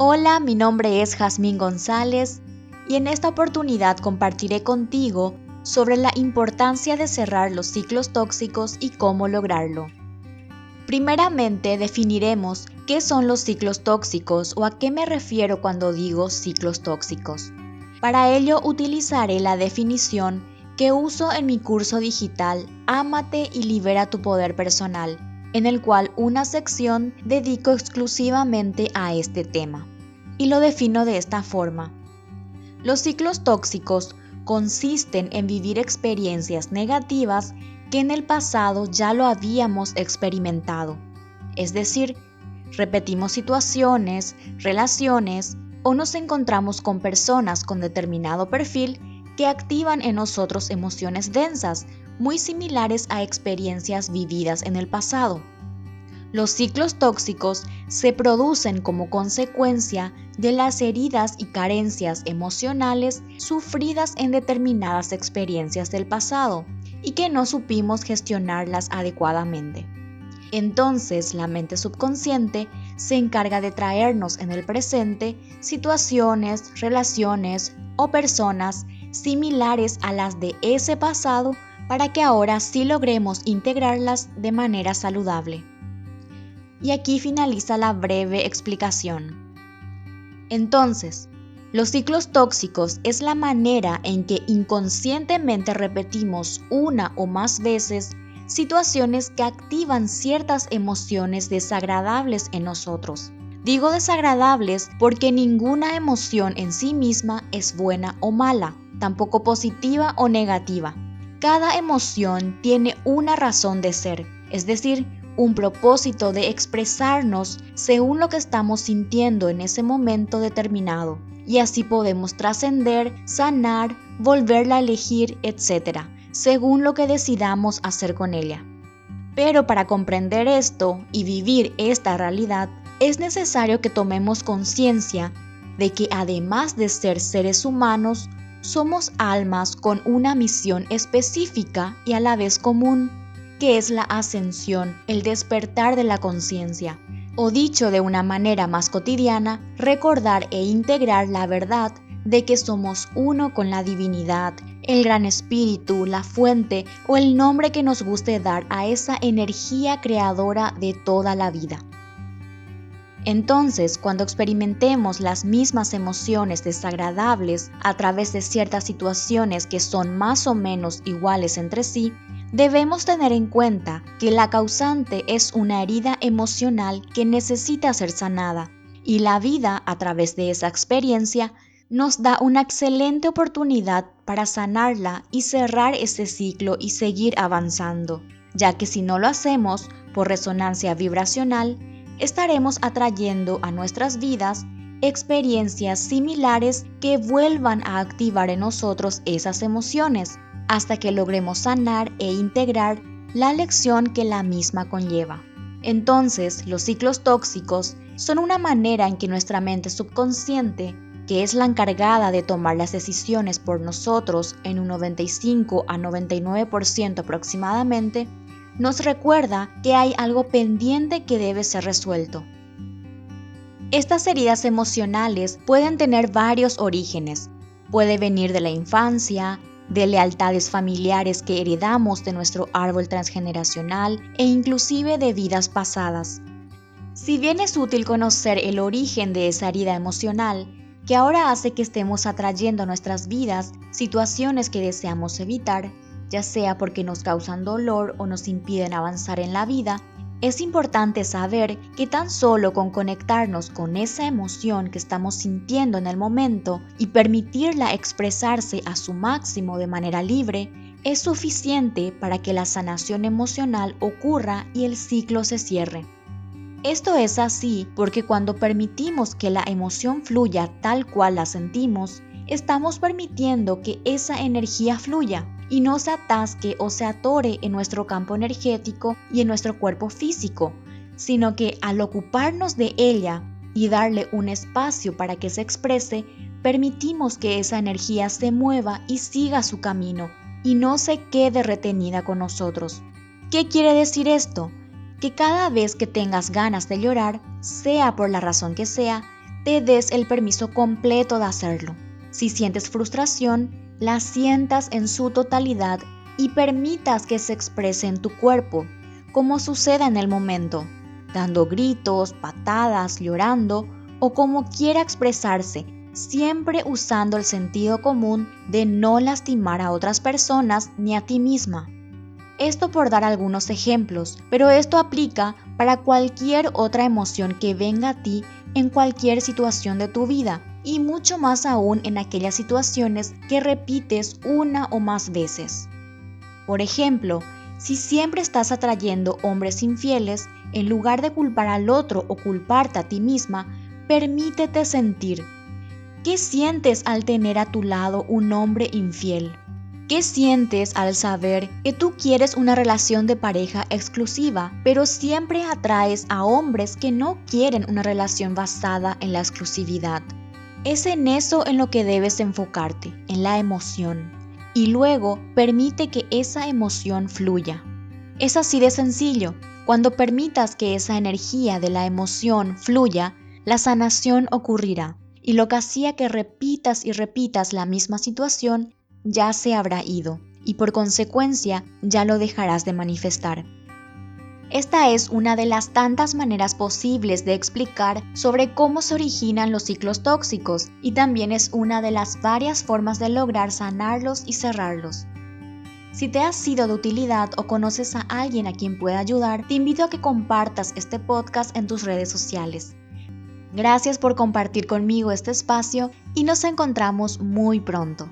Hola, mi nombre es Jazmín González y en esta oportunidad compartiré contigo sobre la importancia de cerrar los ciclos tóxicos y cómo lograrlo. Primeramente definiremos qué son los ciclos tóxicos o a qué me refiero cuando digo ciclos tóxicos. Para ello utilizaré la definición que uso en mi curso digital Ámate y libera tu poder personal, en el cual una sección dedico exclusivamente a este tema. Y lo defino de esta forma. Los ciclos tóxicos consisten en vivir experiencias negativas que en el pasado ya lo habíamos experimentado. Es decir, repetimos situaciones, relaciones o nos encontramos con personas con determinado perfil que activan en nosotros emociones densas, muy similares a experiencias vividas en el pasado. Los ciclos tóxicos se producen como consecuencia de las heridas y carencias emocionales sufridas en determinadas experiencias del pasado y que no supimos gestionarlas adecuadamente. Entonces la mente subconsciente se encarga de traernos en el presente situaciones, relaciones o personas similares a las de ese pasado para que ahora sí logremos integrarlas de manera saludable. Y aquí finaliza la breve explicación. Entonces, los ciclos tóxicos es la manera en que inconscientemente repetimos una o más veces situaciones que activan ciertas emociones desagradables en nosotros. Digo desagradables porque ninguna emoción en sí misma es buena o mala, tampoco positiva o negativa. Cada emoción tiene una razón de ser, es decir, un propósito de expresarnos según lo que estamos sintiendo en ese momento determinado. Y así podemos trascender, sanar, volverla a elegir, etc., según lo que decidamos hacer con ella. Pero para comprender esto y vivir esta realidad, es necesario que tomemos conciencia de que además de ser seres humanos, somos almas con una misión específica y a la vez común que es la ascensión, el despertar de la conciencia, o dicho de una manera más cotidiana, recordar e integrar la verdad de que somos uno con la divinidad, el gran espíritu, la fuente o el nombre que nos guste dar a esa energía creadora de toda la vida. Entonces, cuando experimentemos las mismas emociones desagradables a través de ciertas situaciones que son más o menos iguales entre sí, Debemos tener en cuenta que la causante es una herida emocional que necesita ser sanada. Y la vida a través de esa experiencia nos da una excelente oportunidad para sanarla y cerrar ese ciclo y seguir avanzando, ya que si no lo hacemos por resonancia vibracional, estaremos atrayendo a nuestras vidas experiencias similares que vuelvan a activar en nosotros esas emociones hasta que logremos sanar e integrar la lección que la misma conlleva. Entonces, los ciclos tóxicos son una manera en que nuestra mente subconsciente, que es la encargada de tomar las decisiones por nosotros en un 95 a 99% aproximadamente, nos recuerda que hay algo pendiente que debe ser resuelto. Estas heridas emocionales pueden tener varios orígenes. Puede venir de la infancia, de lealtades familiares que heredamos de nuestro árbol transgeneracional e inclusive de vidas pasadas. Si bien es útil conocer el origen de esa herida emocional, que ahora hace que estemos atrayendo a nuestras vidas situaciones que deseamos evitar, ya sea porque nos causan dolor o nos impiden avanzar en la vida, es importante saber que tan solo con conectarnos con esa emoción que estamos sintiendo en el momento y permitirla expresarse a su máximo de manera libre, es suficiente para que la sanación emocional ocurra y el ciclo se cierre. Esto es así porque cuando permitimos que la emoción fluya tal cual la sentimos, estamos permitiendo que esa energía fluya y no se atasque o se atore en nuestro campo energético y en nuestro cuerpo físico, sino que al ocuparnos de ella y darle un espacio para que se exprese, permitimos que esa energía se mueva y siga su camino, y no se quede retenida con nosotros. ¿Qué quiere decir esto? Que cada vez que tengas ganas de llorar, sea por la razón que sea, te des el permiso completo de hacerlo. Si sientes frustración, la sientas en su totalidad y permitas que se exprese en tu cuerpo, como suceda en el momento, dando gritos, patadas, llorando o como quiera expresarse, siempre usando el sentido común de no lastimar a otras personas ni a ti misma. Esto por dar algunos ejemplos, pero esto aplica para cualquier otra emoción que venga a ti en cualquier situación de tu vida y mucho más aún en aquellas situaciones que repites una o más veces. Por ejemplo, si siempre estás atrayendo hombres infieles, en lugar de culpar al otro o culparte a ti misma, permítete sentir. ¿Qué sientes al tener a tu lado un hombre infiel? ¿Qué sientes al saber que tú quieres una relación de pareja exclusiva, pero siempre atraes a hombres que no quieren una relación basada en la exclusividad? Es en eso en lo que debes enfocarte, en la emoción. Y luego permite que esa emoción fluya. Es así de sencillo. Cuando permitas que esa energía de la emoción fluya, la sanación ocurrirá. Y lo que hacía que repitas y repitas la misma situación ya se habrá ido y por consecuencia ya lo dejarás de manifestar. Esta es una de las tantas maneras posibles de explicar sobre cómo se originan los ciclos tóxicos y también es una de las varias formas de lograr sanarlos y cerrarlos. Si te ha sido de utilidad o conoces a alguien a quien pueda ayudar, te invito a que compartas este podcast en tus redes sociales. Gracias por compartir conmigo este espacio y nos encontramos muy pronto.